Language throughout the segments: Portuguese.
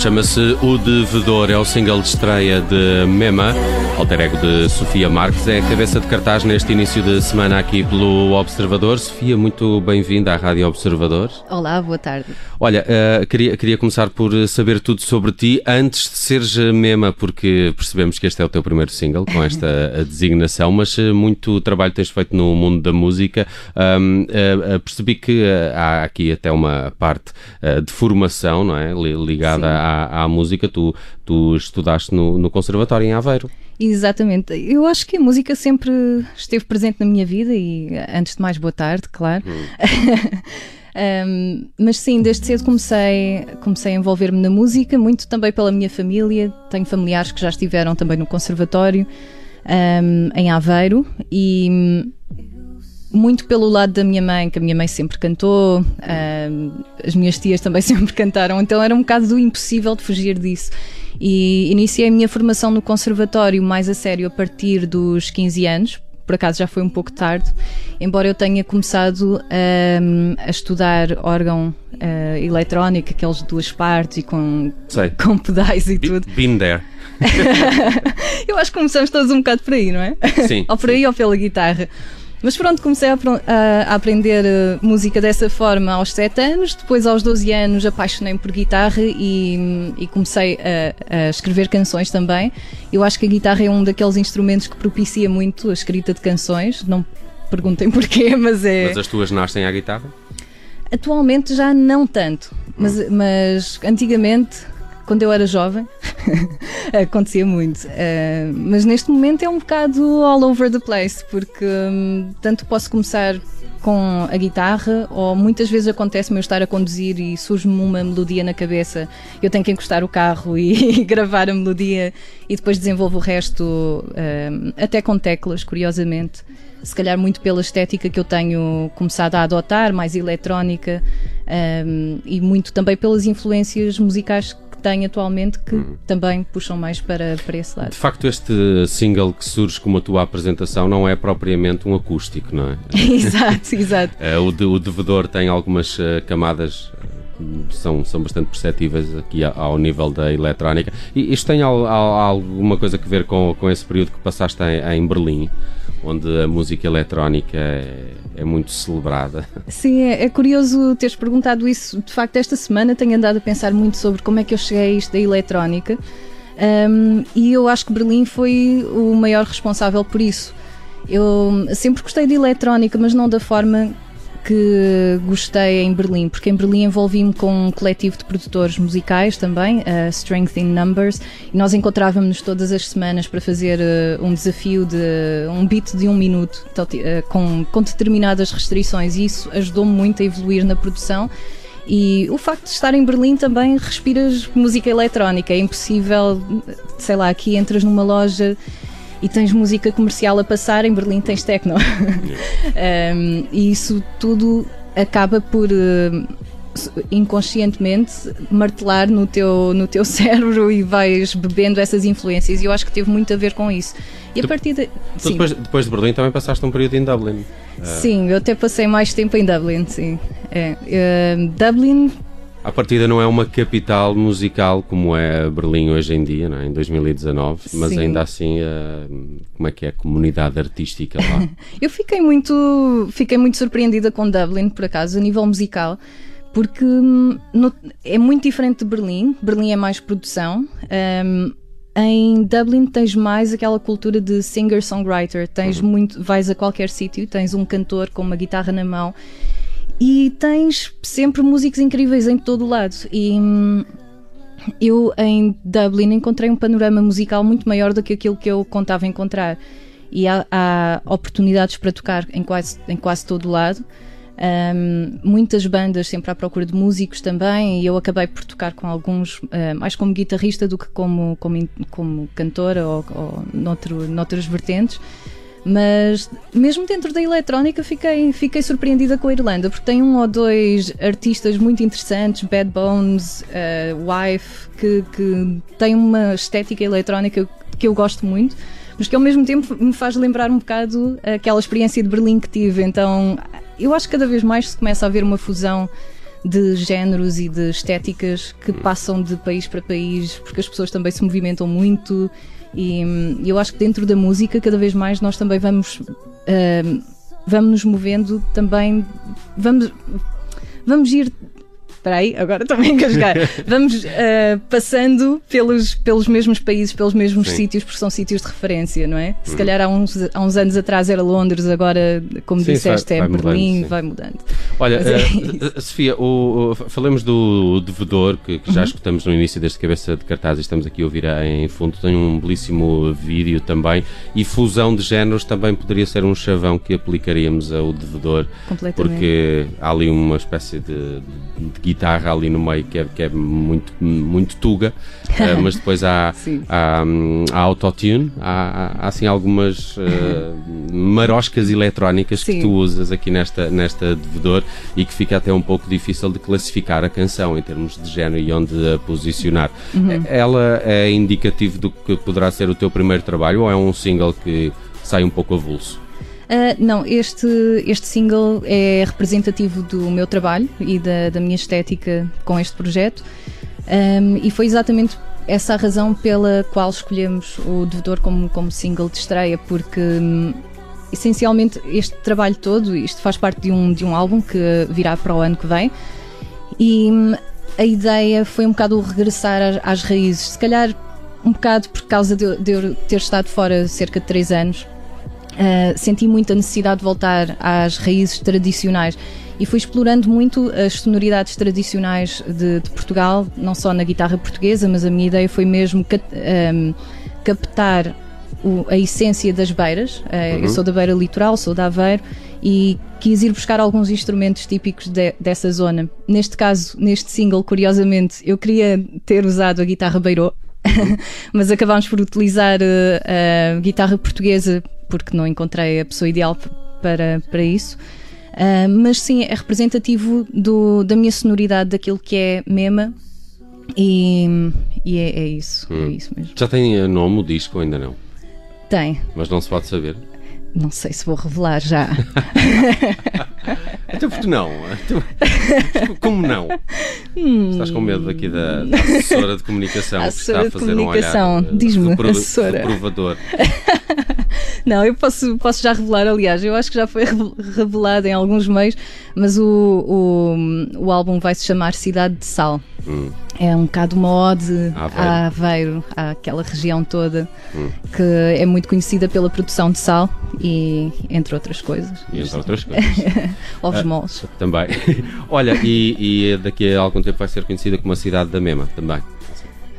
Chama-se O Devedor, é o single de estreia de Mema, alter ego de Sofia Marques. É a cabeça de cartaz neste início de semana aqui pelo Observador. Sofia, muito bem-vinda à Rádio Observador. Olá, boa tarde. Olha, uh, queria, queria começar por saber tudo sobre ti antes de seres Mema, porque percebemos que este é o teu primeiro single com esta designação, mas eh, muito trabalho tens feito no mundo da música. Um, uh, uh, percebi que há aqui até uma parte de formação, não é? Ligada à, à música, tu, tu estudaste no, no Conservatório em Aveiro. Exatamente. Eu acho que a música sempre esteve presente na minha vida e, antes de mais, boa tarde, claro. Hum. um, mas sim, desde cedo comecei, comecei a envolver-me na música, muito também pela minha família. Tenho familiares que já estiveram também no Conservatório, um, em Aveiro, e muito pelo lado da minha mãe, que a minha mãe sempre cantou, as minhas tias também sempre cantaram, então era um bocado do impossível de fugir disso. E iniciei a minha formação no conservatório mais a sério a partir dos 15 anos, por acaso já foi um pouco tarde, embora eu tenha começado um, a estudar órgão uh, eletrónico, aqueles duas partes e com, com pedais e tudo. Been there. eu acho que começamos todos um bocado por aí, não é? Sim. ou por aí sim. ou pela guitarra. Mas pronto, comecei a, a, aprender uh, música dessa forma aos 7 anos, depois aos 12 anos apaixonei-me por guitarra e, e comecei a, a, escrever canções também. Eu acho que a guitarra é um daqueles instrumentos que propicia muito a escrita de canções, não perguntem porquê, mas é... Mas as tuas nascem à guitarra? Atualmente já não tanto, mas, mas antigamente quando eu era jovem, acontecia muito. Uh, mas neste momento é um bocado all over the place, porque um, tanto posso começar com a guitarra, ou muitas vezes acontece-me eu estar a conduzir e surge-me uma melodia na cabeça, eu tenho que encostar o carro e, gravar a melodia e depois desenvolvo o resto, um, até com teclas, curiosamente. Se calhar muito pela estética que eu tenho começado a adotar, mais eletrónica, um, e muito também pelas influências musicais tem atualmente que hum. também puxam mais para, para esse lado. De facto, este single que surge como a tua apresentação não é propriamente um acústico, não é? exato, exato. Eh, o, de, o devedor tem algumas uh, camadas eh, são, são bastante perceptíveis aqui ao nível da eletrónica. E isto tem al, al, alguma coisa a ver com, com esse período que passaste em, em Berlim? Onde a música eletrónica é, é muito celebrada. Sim, é, é, curioso teres perguntado isso. De facto, esta semana tenho andado a pensar muito sobre como é que eu cheguei a isto da eletrónica um, e eu acho que Berlim foi o maior responsável por isso. Eu sempre gostei de eletrónica, mas não da forma que gostei em Berlim, porque em Berlim envolvi-me com um coletivo de produtores musicais também, a Strength in Numbers, e nós encontrávamos-nos todas as semanas para fazer uh, um desafio de um beat de um minuto uh, com, com determinadas restrições, e isso ajudou-me muito a evoluir na produção. E o facto de estar em Berlim também respiras música eletrónica. É impossível, sei lá, aqui entras numa loja e tens música comercial a passar, em Berlim tens techno. um, e isso tudo acaba por uh, inconscientemente martelar no teu, no teu cérebro e vais bebendo essas influências. E eu acho que teve muito a ver com isso. E a partir de, depois, depois de Berlim também passaste um período em Dublin. Sim, eu até passei mais tempo em Dublin, sim. É. Uh, Dublin a partida não é uma capital musical como é Berlim hoje em dia, é? em 2019, mas Sim. ainda assim, uh, como é que é a comunidade artística lá? Eu fiquei muito, fiquei muito surpreendida com Dublin, por acaso, a nível musical, porque hum, no, é muito diferente de Berlim. Berlim é mais produção. Um, em Dublin tens mais aquela cultura de singer-songwriter, tens uhum. muito, vais a qualquer sítio, tens um cantor com uma guitarra na mão e tens sempre músicos incríveis em todo o lado. E hum, eu em Dublin encontrei um panorama musical muito maior do que aquilo que eu contava encontrar. E há, há oportunidades para tocar em quase, em quase todo o lado. Um, muitas bandas sempre à procura de músicos também, e eu acabei por tocar com alguns, uh, mais como guitarrista do que como, como, como cantora ou, ou noutro, noutras vertentes. Mas mesmo dentro da eletrónica fiquei, fiquei surpreendida com a Irlanda, porque tem um ou dois artistas muito interessantes, Bad Bones, uh, Wife, que, que tem uma estética eletrónica que eu gosto muito, mas que ao mesmo tempo me faz lembrar um bocado aquela experiência de Berlim que tive. Então eu acho que cada vez mais se começa a haver uma fusão de géneros e de estéticas que passam de país para país, porque as pessoas também se movimentam muito. E hum, eu acho que dentro da música, cada vez mais, nós também vamos, uh, vamos nos movendo também, vamos, vamos ir espera aí, agora a engasgar. Vamos uh, passando pelos, pelos mesmos países, pelos mesmos Sim. sítios, porque são sítios de referência, não é? Se hum. calhar há uns, há uns anos atrás era Londres, agora, como Sim, disseste, vai, é vai Berlim, mudando, vai mudando. Olha, é uh, Sofia, o, o, falamos do devedor, que, que já uhum. escutamos no início deste cabeça de cartaz e estamos aqui a ouvir em fundo. Tem um belíssimo vídeo também e fusão de géneros também poderia ser um chavão que aplicaríamos ao devedor, porque há ali uma espécie de, de guitarra ali no meio que é, que é muito, muito tuga, uh, mas depois há, há, há autotune, há, há assim algumas uh, maroscas eletrónicas Sim. que tu usas aqui nesta, nesta devedor e que fica até um pouco difícil de classificar a canção em termos de género e onde a posicionar. Uhum. Ela é indicativo do que poderá ser o teu primeiro trabalho ou é um single que sai um pouco avulso? Uh, não, este, este single é representativo do meu trabalho e da, da minha estética com este projeto. Um, e foi exatamente essa a razão pela qual escolhemos o Devedor como, como single de estreia, porque um, essencialmente este trabalho todo, isto faz parte de um, de um álbum que virá para o ano que vem, e um, a ideia foi um bocado regressar às, raízes, se calhar um bocado por causa de, de eu ter estado fora cerca de 3 anos uh, senti muita necessidade de voltar às raízes tradicionais. E fui explorando muito as sonoridades tradicionais de, de Portugal, não só na guitarra portuguesa, mas a minha ideia foi mesmo um, ehm, captar o, a essência das beiras. Uh, uhum. Eu sou da beira litoral, sou da Aveiro e quis ir buscar alguns instrumentos típicos de, dessa zona. Neste caso, neste single, curiosamente, eu queria ter usado a guitarra beirô, uhum. mas acabámos por utilizar uh, a guitarra portuguesa porque não encontrei a pessoa ideal para, para isso. Uh, mas sim, é representativo do, da minha sonoridade, daquilo que é Mema. E, e é, é, isso, hum. é isso mesmo. Já tem nome o disco ainda não? Tem. Mas não se pode saber? Não sei se vou revelar já. então porque não? Então, como não? Hum. Estás com medo aqui da, da assessora de comunicação a assessora que está a fazer um olhar eh, Diz-me, assessora. reprovador. Não, eu posso, posso já revelar, aliás, eu acho que já foi revelado em alguns meios, mas o, o, o álbum vai se chamar Cidade de Sal. Hum. É um bocado uma ode Aveiro. a Aveiro, àquela região toda, hum. que é muito conhecida pela produção de sal e entre outras coisas. E entre outras coisas. Ovos ah, moles. Também. Olha, e, e daqui a algum tempo vai ser conhecida como a cidade da Mema, também.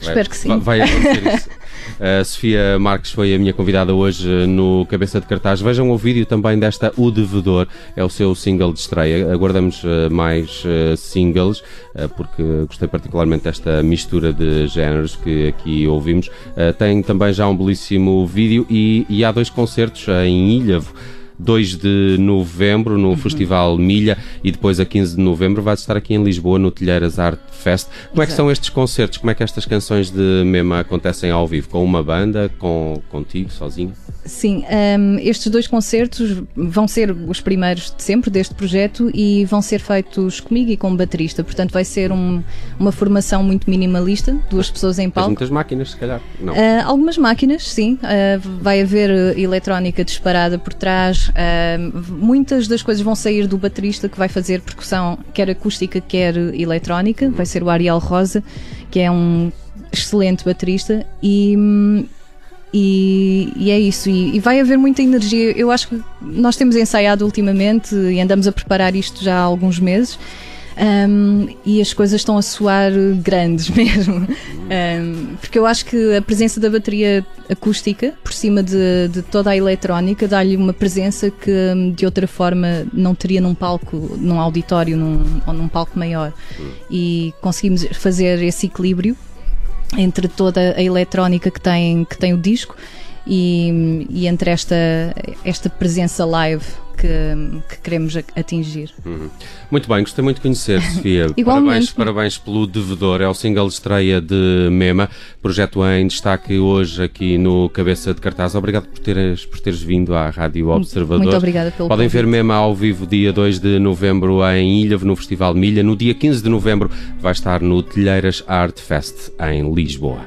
Espero que sim. Vai, vai acontecer isso. A Sofia Marques foi a minha convidada hoje no Cabeça de Cartaz. Vejam o vídeo também desta O Devedor, é o seu single de estreia. Aguardamos eh, mais eh, singles, eh, porque gostei particularmente desta mistura de géneros que aqui ouvimos. Tem também já um belíssimo vídeo e, e há dois concertos em Ilhavo. 2 de novembro no uhum. Festival Milha e depois a 15 de novembro vai estar aqui em Lisboa no Telheiras Art Fest. Como é que são estes concertos? Como é que estas canções de Mema acontecem ao vivo? Com uma banda? Com, contigo, sozinho? Sim, um, estes dois concertos vão ser os primeiros de sempre deste projeto e vão ser feitos comigo e com um baterista, portanto vai ser um, uma formação muito minimalista, duas pessoas em palco. muitas máquinas, se calhar? Não. Uh, algumas máquinas, sim. Uh, vai haver eletrónica disparada por trás. Uh, muitas das coisas vão sair do baterista que vai fazer percussão, quer acústica, quer eletrónica. Vai ser o Ariel Rosa, que é um excelente baterista e e, e, é isso, e, e, vai haver muita energia. Eu acho que nós temos ensaiado ultimamente e andamos a preparar isto já há alguns meses. Um, e as coisas estão a soar grandes mesmo. Um, porque eu acho que a presença da bateria acústica por cima de, de toda a eletrónica dá-lhe uma presença que hum, de outra forma não teria num palco, num auditório num, ou num palco maior. E conseguimos fazer esse equilíbrio entre toda a eletrónica que tem, que tem o disco e, e, entre esta, esta presença live que, que queremos atingir. Uhum. Muito bem, gostei muito de conhecer, Sofia. Igualmente. Parabéns, parabéns pelo Devedor, é o single estreia de Mema, projeto em destaque hoje aqui no Cabeça de Cartaz. Obrigado por teres, por teres vindo à Rádio Observador. Muito obrigada pelo Podem convite. ver Mema ao vivo dia 2 de novembro em Ilha, no Festival Milha. No dia 15 de novembro vai estar no Telheiras Art Fest em Lisboa.